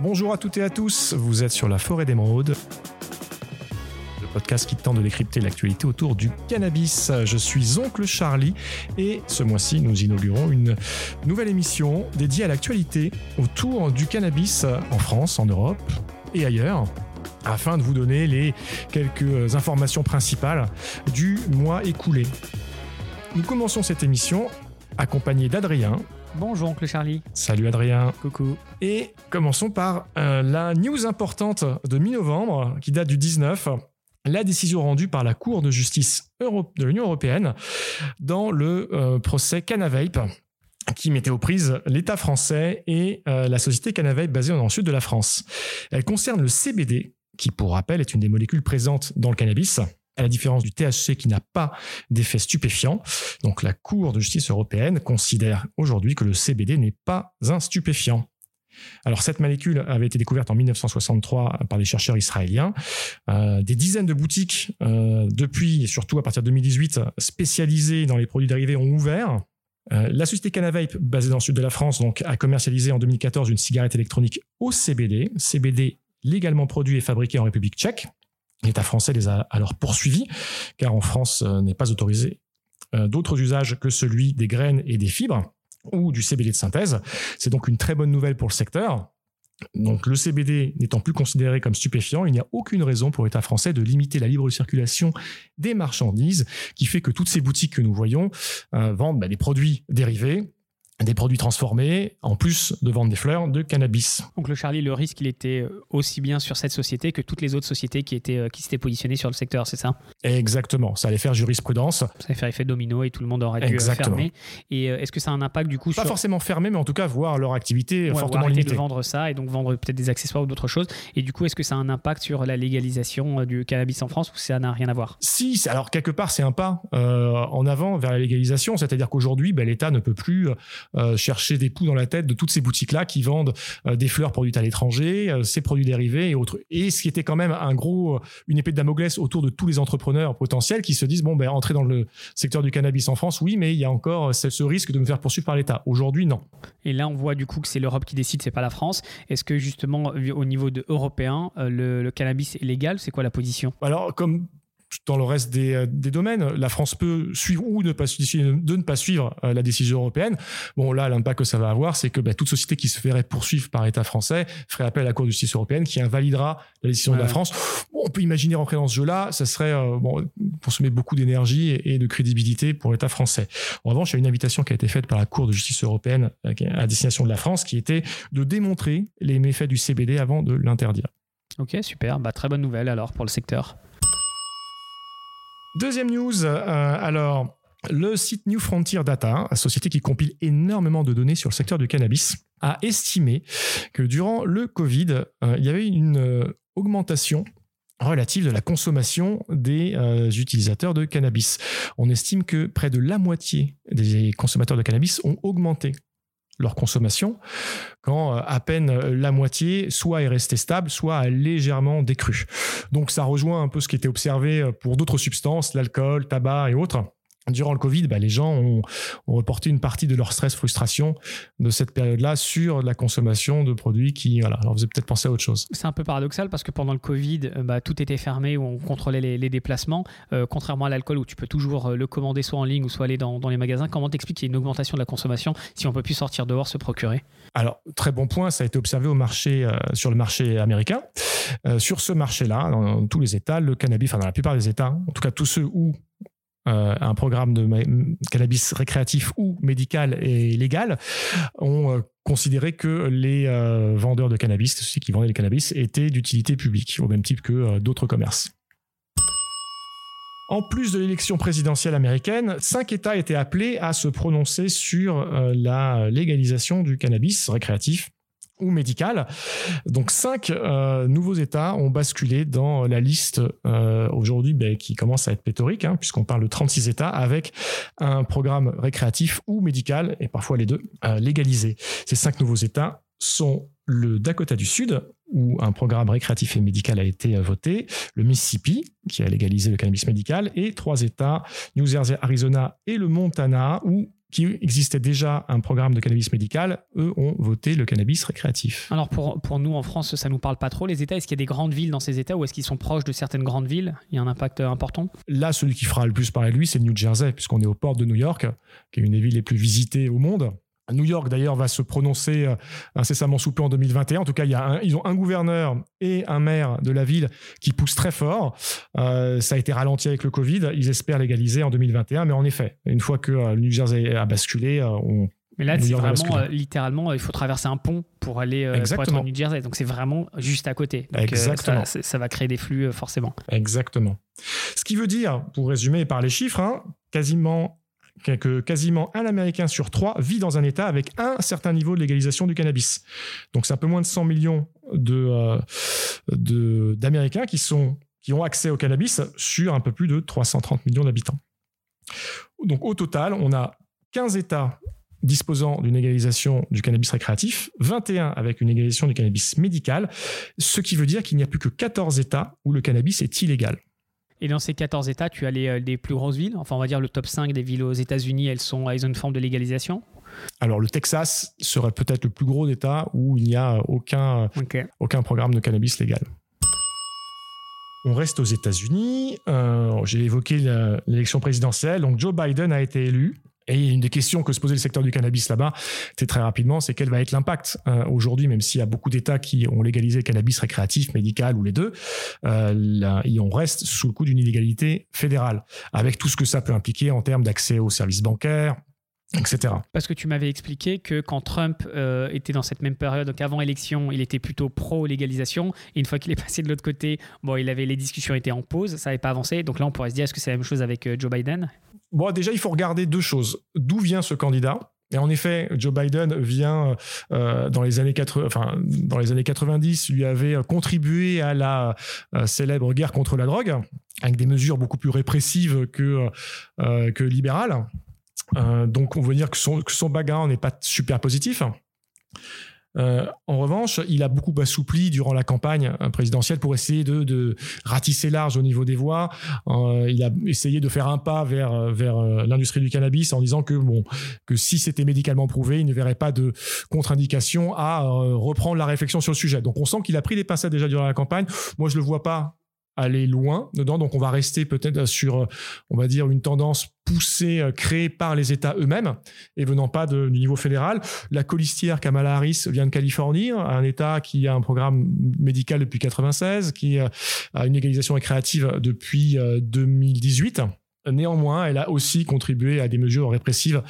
Bonjour à toutes et à tous, vous êtes sur la forêt d'émeraude le podcast qui tente de décrypter l'actualité autour du cannabis. Je suis Oncle Charlie et ce mois-ci, nous inaugurons une nouvelle émission dédiée à l'actualité autour du cannabis en France, en Europe et ailleurs afin de vous donner les quelques informations principales du mois écoulé. Nous commençons cette émission accompagné d'Adrien. Bonjour oncle Charlie. Salut Adrien. Coucou. Et commençons par euh, la news importante de mi-novembre qui date du 19 la décision rendue par la Cour de justice de l'Union européenne dans le euh, procès Canavape qui mettait aux prises l'État français et euh, la société Canavape basée dans le sud de la France. Elle concerne le CBD, qui pour rappel est une des molécules présentes dans le cannabis à la différence du THC qui n'a pas d'effet stupéfiant. Donc la Cour de justice européenne considère aujourd'hui que le CBD n'est pas un stupéfiant. Alors cette molécule avait été découverte en 1963 par des chercheurs israéliens. Euh, des dizaines de boutiques euh, depuis et surtout à partir de 2018 spécialisées dans les produits dérivés ont ouvert. Euh, la société Canavape, basée dans le sud de la France, a commercialisé en 2014 une cigarette électronique au CBD, CBD légalement produit et fabriqué en République tchèque. L'État français les a alors poursuivis, car en France n'est pas autorisé d'autres usages que celui des graines et des fibres ou du CBD de synthèse. C'est donc une très bonne nouvelle pour le secteur. Donc le CBD n'étant plus considéré comme stupéfiant, il n'y a aucune raison pour l'État français de limiter la libre circulation des marchandises, qui fait que toutes ces boutiques que nous voyons euh, vendent bah, des produits dérivés des produits transformés, en plus de vendre des fleurs, de cannabis. Donc le Charlie, le risque, il était euh, aussi bien sur cette société que toutes les autres sociétés qui étaient euh, qui s'étaient positionnées sur le secteur, c'est ça? Exactement. Ça allait faire jurisprudence. Ça allait faire effet domino et tout le monde aurait dû euh, Exactement. fermer. Et est-ce que ça a un impact du coup Pas forcément fermé, mais en tout cas voir leur activité ouais, fortement limitée. de vendre ça et donc vendre peut-être des accessoires ou d'autres choses. Et du coup, est-ce que ça a un impact sur la légalisation du cannabis en France ou ça n'a rien à voir? Si, alors quelque part c'est un pas en avant vers la légalisation, c'est-à-dire qu'aujourd'hui, ben, l'État ne peut plus chercher des des dans la tête de toutes ces boutiques-là qui vendent euh, des fleurs produites à l'étranger, euh, ces produits dérivés et autres. Et ce qui était quand même un gros, euh, une épée de Damoclès autour de tous les entrepreneurs potentiels qui se disent bon ben entrer dans le secteur du cannabis en France, oui, mais il y a encore ce risque de me faire poursuivre par l'État. Aujourd'hui, non. Et là, on voit du coup que c'est l'Europe qui décide, c'est pas la France. Est-ce que justement, au niveau de européen, le, le cannabis est légal? C'est quoi la position? Alors, comme dans le reste des, des, domaines. La France peut suivre ou ne pas, de ne pas suivre euh, la décision européenne. Bon, là, l'impact que ça va avoir, c'est que bah, toute société qui se ferait poursuivre par État français ferait appel à la Cour de justice européenne qui invalidera la décision de la France. on peut imaginer rentrer dans ce jeu-là, ça serait euh, bon, consommer beaucoup d'énergie et, de crédibilité pour l'État français. En revanche, il y a une invitation qui a été faite par la Cour de justice européenne euh, à destination de la France qui était de démontrer les méfaits du CBD avant de l'interdire. Ok, super. Bah, très bonne nouvelle alors pour le secteur. Deuxième news, euh, alors le site New Frontier Data, société qui compile énormément de données sur le secteur du cannabis, a estimé que durant le Covid, euh, il y avait une euh, augmentation relative de la consommation des utilisateurs de cannabis. On estime que près de la moitié des consommateurs de cannabis ont augmenté leur consommation, quand euh, à peine euh, la moitié soit est restée stable, soit a légèrement décru. Donc ça rejoint un peu ce qui était observé euh, pour d'autres substances, l'alcool, tabac et autres durant le Covid, bah, les gens ont, reporté une partie de leur stress, frustration de cette période-là sur la consommation de produits qui voilà, leur faisaient peut-être penser à autre chose. C'est un peu paradoxal parce que pendant le Covid, euh, bah, tout était fermé, où on contrôlait les, déplacements, euh, contrairement à l'alcool où tu peux toujours euh, le commander soit en ligne ou soit aller dans, les magasins. Comment t'expliques qu'il y a une augmentation de la consommation si on peut plus sortir dehors se procurer? Alors, très bon point, ça a été observé au marché, sur le marché américain. sur ce marché-là, dans, tous les États, le cannabis, enfin dans la plupart des États, en tout cas tous ceux où euh, un programme de cannabis récréatif ou médical et légal, ont euh, considéré que les euh, vendeurs de cannabis, ceux qui vendaient le cannabis, étaient d'utilité publique, au même type que d'autres commerces. En plus de l'élection présidentielle américaine, cinq États étaient appelés à se prononcer sur la légalisation du cannabis récréatif ou médicale. Donc cinq euh, nouveaux États ont basculé dans la liste euh, aujourd'hui ben, qui commence à être pléthorique, hein, puisqu'on parle de 36 États avec un programme récréatif ou médical, et parfois les deux, euh, légalisés. Ces cinq nouveaux États sont le Dakota du Sud, où un programme récréatif et médical a été voté, le Mississippi, qui a légalisé le cannabis médical, et trois États, New Jersey, Arizona et le Montana, où qui existait déjà un programme de cannabis médical, eux ont voté le cannabis récréatif. Alors pour, pour nous en France, ça nous parle pas trop les États. Est-ce qu'il y a des grandes villes dans ces États ou est-ce qu'ils sont proches de certaines grandes villes? Il y a un impact important? Là, celui qui fera le plus parler de lui, c'est New Jersey, puisqu'on est aux portes de New York, qui est une des villes les plus visitées au monde. New York, d'ailleurs, va se prononcer euh, incessamment sous peu en 2021. En tout cas, il y a ils ont un gouverneur et un maire de la ville qui poussent très fort. Euh, ça a été ralenti avec le Covid. Ils espèrent légaliser en 2021. Mais en effet, une fois que euh, le New Jersey a basculé, on, mais là, c'est vraiment littéralement, il faut traverser un pont pour aller pour être en New Jersey. Donc c'est vraiment juste à côté. Donc, Exactement. Ça, ça, va créer des flux forcément. Exactement. Ce qui veut dire, pour résumer par les chiffres, hein, quasiment quasiment un Américain sur trois vit dans un État avec un certain niveau de légalisation du cannabis. Donc c'est un peu moins de 100 millions euh, d'Américains qui ont accès au cannabis sur un peu plus de 330 millions d'habitants. Donc au total, on a 15 États disposant d'une légalisation du cannabis récréatif, 21 avec une légalisation du cannabis médical, ce qui veut dire qu'il n'y a plus que 14 États où le cannabis est illégal. Et dans ces 14 États, tu as les, euh, plus grosses villes. Enfin, on va dire le top 5 des villes aux États-Unis, elles, sont, elles ont une forme de légalisation. Alors, le Texas serait peut-être le plus gros État où il n'y a aucun, aucun programme de cannabis légal. On reste aux États-Unis. Euh, j'ai évoqué l'élection présidentielle. Donc, Joe Biden a été élu. Et une des questions que se posait le secteur du cannabis là-bas, c'est très rapidement, c'est quel va être l'impact euh, aujourd'hui, même s'il y a beaucoup d'États qui ont légalisé le cannabis récréatif, médical ou les deux, euh, on reste sous le coup d'une illégalité fédérale, avec tout ce que ça peut impliquer en termes d'accès aux services bancaires, etc. Parce que tu m'avais expliqué que quand Trump euh, était dans cette même période, donc avant élection, il était plutôt pro-légalisation. Et une fois qu'il est passé de l'autre côté, bon, il avait les discussions étaient en pause, ça n'avait pas avancé. Donc là, on pourrait se dire, est-ce que c'est la même chose avec euh, Joe Biden? Bon, déjà, il faut regarder deux choses. D'où vient ce candidat? Et en effet, Joe Biden vient euh, dans les années 80, enfin dans les années 90, lui avait contribué à la célèbre guerre contre la drogue avec des mesures beaucoup plus répressives que que libérales. Euh, donc on veut dire que son, que son background n'est pas super positif. Euh, en revanche, il a beaucoup assoupli durant la campagne euh, présidentielle pour essayer de, ratisser large au niveau des voix. il a essayé de faire un pas vers, l'industrie du cannabis en disant que, bon, que si c'était médicalement prouvé, il ne verrait pas de contre-indication à reprendre la réflexion sur le sujet. Donc on sent qu'il a pris des pincettes déjà durant la campagne. Moi, je le vois pas aller loin dedans. Donc, on va rester peut-être sur, on va dire, une tendance poussée, euh, créée par les États eux-mêmes et venant pas du niveau fédéral. La colistière Kamala Harris vient de Californie, un État qui a un programme médical depuis 96, qui euh, a une égalisation récréative depuis 2018. Euh, Néanmoins, elle a aussi contribué à des mesures répressives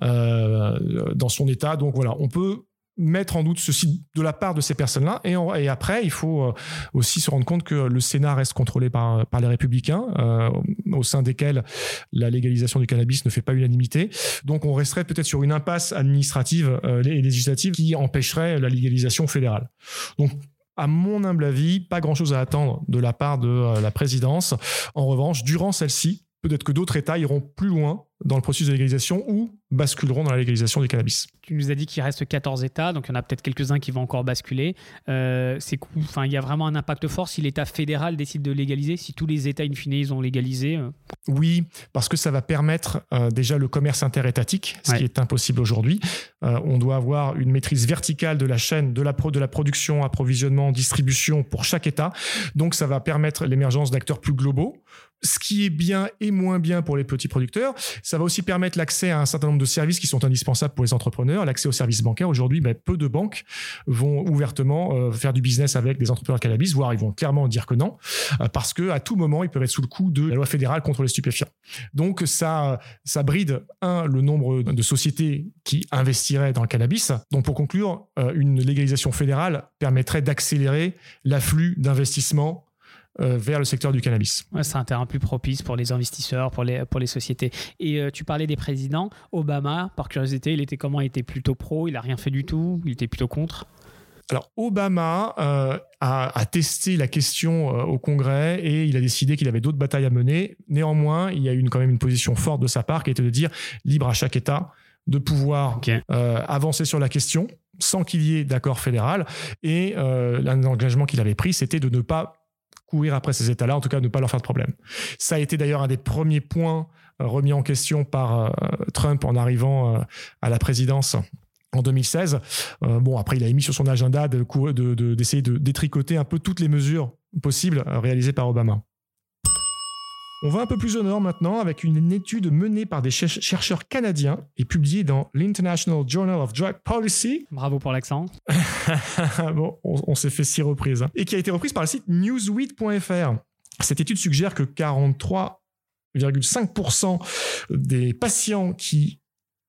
dans son État. Donc voilà, on peut mettre en doute ceci de la part de ces personnes-là. Et, après, il faut euh, aussi se rendre compte que le Sénat reste contrôlé par, par les républicains, euh, au sein desquels la légalisation du cannabis ne fait pas unanimité. Donc on resterait peut-être sur une impasse administrative euh, et législative qui empêcherait la légalisation fédérale. Donc à mon humble avis, pas grand-chose à attendre de la part de la présidence. En revanche, durant celle-ci, peut-être que d'autres États iront plus loin dans le processus de légalisation ou basculeront dans la légalisation du cannabis. Tu nous as dit qu'il reste 14 États, donc il y en a peut-être quelques-uns qui vont encore basculer. Euh, c'est enfin, il y a vraiment un impact fort si l'État fédéral décide de légaliser, si tous les États in fine ils ont légalisé. Euh. Oui, parce que ça va permettre euh, déjà le commerce interétatique, ce qui est impossible aujourd'hui. on doit avoir une maîtrise verticale de la chaîne de la, de la production, approvisionnement, distribution pour chaque État. Donc ça va permettre l'émergence d'acteurs plus globaux ce qui est bien et moins bien pour les petits producteurs. Ça va aussi permettre l'accès à un certain nombre de services qui sont indispensables pour les entrepreneurs. L'accès aux services bancaires. Aujourd'hui, ben, peu de banques vont ouvertement euh, faire du business avec des entrepreneurs de cannabis, voire ils vont clairement dire que non, euh, parce que à tout moment, ils peuvent être sous le coup de la loi fédérale contre les stupéfiants. Donc ça, ça bride, un, le nombre de sociétés qui investiraient dans le cannabis. Donc pour conclure, euh, une légalisation fédérale permettrait d'accélérer l'afflux d'investissements vers le secteur du cannabis. c'est un terrain plus propice pour les investisseurs, pour les, pour les sociétés. Et euh, tu parlais des présidents. Obama, par curiosité, il était comment? Il était plutôt pro, il n'a rien fait du tout, il était plutôt contre? Alors Obama euh, a, testé la question au Congrès et il a décidé qu'il avait d'autres batailles à mener. Néanmoins, il y a eu une, quand même une position forte de sa part qui était de dire libre à chaque État de pouvoir avancer sur la question sans qu'il y ait d'accord fédéral. Et l'engagement qu'il avait pris, c'était de ne pas courir après ces États-là, en tout cas ne pas leur faire de problème. Ça a été d'ailleurs un des premiers points remis en question par Trump en arrivant à la présidence en 2016. bon, après, il a mis sur son agenda d'essayer de, de, détricoter un peu toutes les mesures possibles réalisées par Obama. On va un peu plus au nord maintenant avec une étude menée par des chercheurs canadiens et publiée dans l'International Journal of Drug Policy. Bravo pour l'accent. bon, on, s'est fait six reprises. Hein. Et qui a été reprise par le site newsweed.fr. Cette étude suggère que 43,5% des patients qui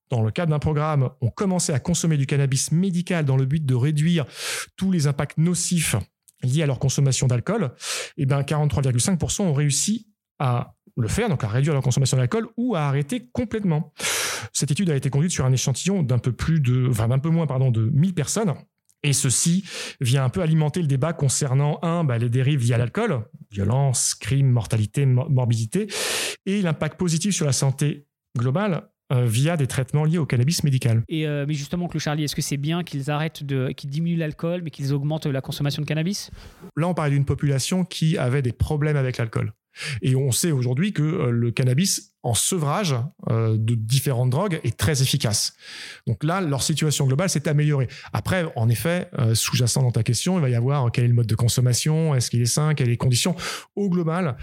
dans le cadre d'un programme, ont commencé à consommer du cannabis médical dans le but de réduire tous les impacts nocifs liés à leur consommation d'alcool, et bien 43,5% ont réussi à le faire, donc à réduire leur consommation d'alcool ou à arrêter complètement. Cette étude a été conduite sur un échantillon d'un peu plus de, enfin d'un peu moins pardon, de 1000 personnes. Et ceci vient un peu alimenter le débat concernant, un, bah, les dérives liées à l'alcool, violence, crime, mortalité, morbidité, et l'impact positif sur la santé globale euh, via des traitements liés au cannabis médical. Et euh, mais justement, Claude Charlie, est-ce que c'est bien qu'ils arrêtent de, qu'ils diminuent l'alcool, mais qu'ils augmentent la consommation de cannabis? Là, on parlait d'une population qui avait des problèmes avec l'alcool. Et on sait aujourd'hui que euh, le cannabis en sevrage euh, de différentes drogues est très efficace. Donc là, leur situation globale s'est améliorée. Après, en effet, euh, sous-jacent dans ta question, il va y avoir quel est le mode de consommation, est-ce qu'il est sain, quelles sont les conditions? Au global,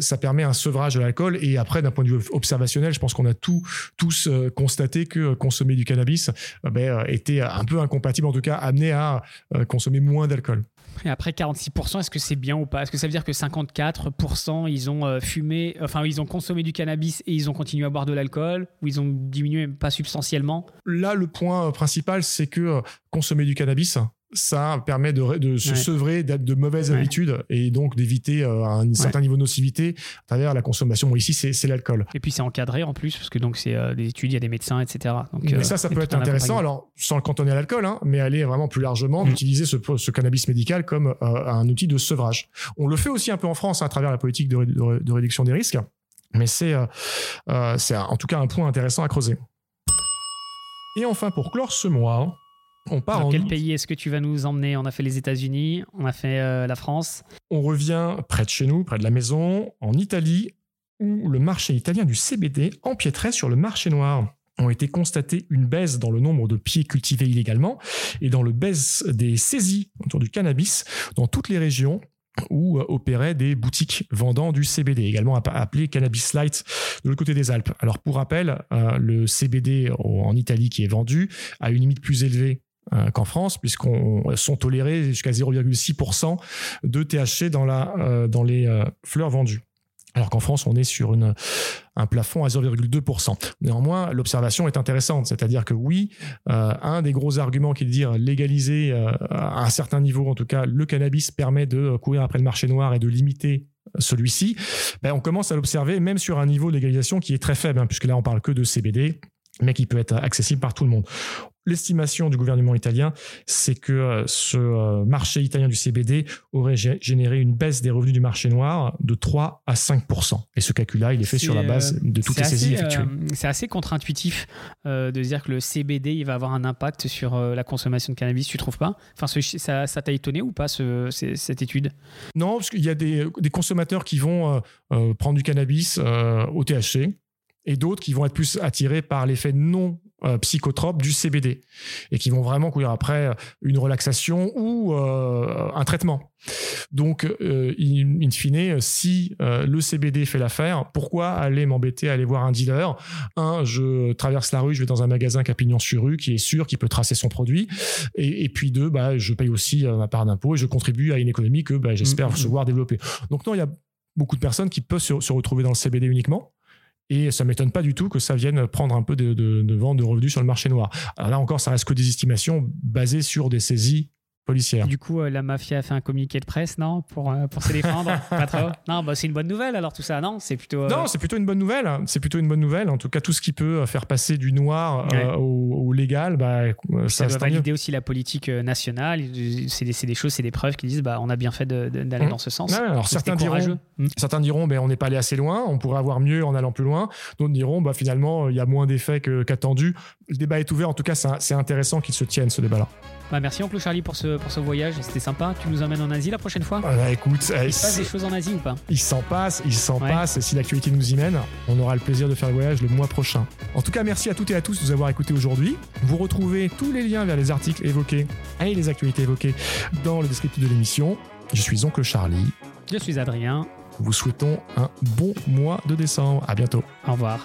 ça permet un sevrage de l'alcool. Et après, d'un point de vue observationnel, je pense qu'on a tous constaté que consommer du cannabis ben, était un peu incompatible, en tout cas amené à consommer moins d'alcool. Et après 46%, est-ce que c'est bien ou pas? Est-ce que ça veut dire que 54% ils ont euh, fumé, enfin ils ont consommé du cannabis et ils ont continué à boire de l'alcool ou ils ont diminué pas substantiellement? Là, le point principal, c'est que euh, consommer du cannabis, ça permet de, se sevrer de mauvaises habitudes et donc d'éviter euh, un certain niveau de nocivité à travers la consommation. Bon, ici, c'est l'alcool. Et puis, c'est encadré en plus, parce que donc c'est euh, des études, il y a des médecins, etc. Donc, mais ça, ça peut être intéressant. Alors, sans le cantonner à l'alcool, hein, mais aller vraiment plus largement, mm. d'utiliser ce, cannabis médical comme euh, un outil de sevrage. On le fait aussi un peu en France hein, à travers la politique de, réduction des risques, mais c'est en tout cas un point intéressant à creuser. Et enfin, pour clore ce mois, on part Dans quel pays est-ce que tu vas nous emmener? On a fait les États-Unis, on a fait euh, la France. On revient près de chez nous, près de la maison, en Italie, où le marché italien du CBD empiétrait sur le marché noir ont été constatés une baisse dans le nombre de pieds cultivés illégalement et dans le baisse des saisies autour du cannabis dans toutes les régions où euh, opéraient des boutiques vendant du CBD, également appelé Cannabis Light de l'autre côté des Alpes. Alors pour rappel, euh, le CBD en Italie qui est vendu a une limite plus élevée qu'en France, puisqu'on sont tolérés jusqu'à 0,6% de THC dans, la, euh, dans les euh, fleurs vendues. Alors qu'en France, on est sur un plafond à 0,2%. Néanmoins, l'observation est intéressante, c'est-à-dire que oui, un des gros arguments qui est de dire légaliser à un certain niveau, en tout cas, le cannabis permet de courir après le marché noir et de limiter celui-ci, ben, on commence à l'observer même sur un niveau de légalisation qui est très faible, hein, puisque là on parle que de CBD, mais qui peut être accessible par tout le monde. L'estimation du gouvernement italien, c'est que euh, ce euh, marché italien du CBD aurait généré une baisse des revenus du marché noir de 3 à 5% Et ce calcul-là, il est fait sur la base de toutes les saisies effectuées. Euh, c'est assez contre-intuitif de dire que le CBD, il va avoir un impact sur la consommation de cannabis, tu trouves pas? Enfin, ça t'a étonné ou pas cette étude? Non, parce qu'il y a des, consommateurs qui vont prendre du cannabis au THC et d'autres qui vont être plus attirés par l'effet non euh, psychotrope du CBD et qui vont vraiment courir après une relaxation ou euh, un traitement. Donc, euh, in, fine, si le CBD fait l'affaire, pourquoi aller m'embêter à aller voir un dealer? Un, je traverse la rue, je vais dans un magasin qui a pignon sur rue, qui est sûr, qui peut tracer son produit. Et, puis deux, bah, je paye aussi ma part d'impôt et je contribue à une économie que bah, j'espère mmh, mmh. recevoir développer. Donc non, il y a beaucoup de personnes qui peuvent se retrouver dans le CBD uniquement. Et ça m'étonne pas du tout que ça vienne prendre un peu de, de, vente de revenus sur le marché noir. Alors là encore, ça reste que des estimations basées sur des saisies policière. Du coup, euh, la mafia a fait un communiqué de presse, non Pour, euh, pour se défendre Pas trop Non, bah, c'est une bonne nouvelle alors tout ça, non? C'est plutôt. Euh, non, c'est plutôt une bonne nouvelle. C'est plutôt une bonne nouvelle. En tout cas, tout ce qui peut faire passer du noir au, légal, bah, ça, ça doit valider aussi la politique nationale. C'est des, des, choses, c'est des preuves qui disent bah, on a bien fait d'aller mmh. dans ce sens. alors certains diront, mmh. certains diront ben, on n'est pas allé assez loin, on pourrait avoir mieux en allant plus loin. D'autres diront bah, finalement, il y a moins d'effets qu'attendu. le débat est ouvert. En tout cas, c'est intéressant qu'il se tienne ce débat-là. Bah, merci, oncle Charlie, pour ce ce, pour ce voyage. C'était sympa. Tu nous emmènes en Asie la prochaine fois? Ah bah, écoute, Il se passe des choses en Asie ou pas? Il s'en passe, il s'en Ouais. passe. Et si l'actualité nous y mène, on aura le plaisir de faire le voyage le mois prochain. En tout cas, merci à toutes et à tous de nous avoir écoutés aujourd'hui. Vous retrouvez tous les liens vers les articles évoqués et les actualités évoquées dans le descriptif de l'émission. Je suis Oncle Charlie. Je suis Adrien. Vous souhaitons un bon mois de décembre. À bientôt. Au revoir.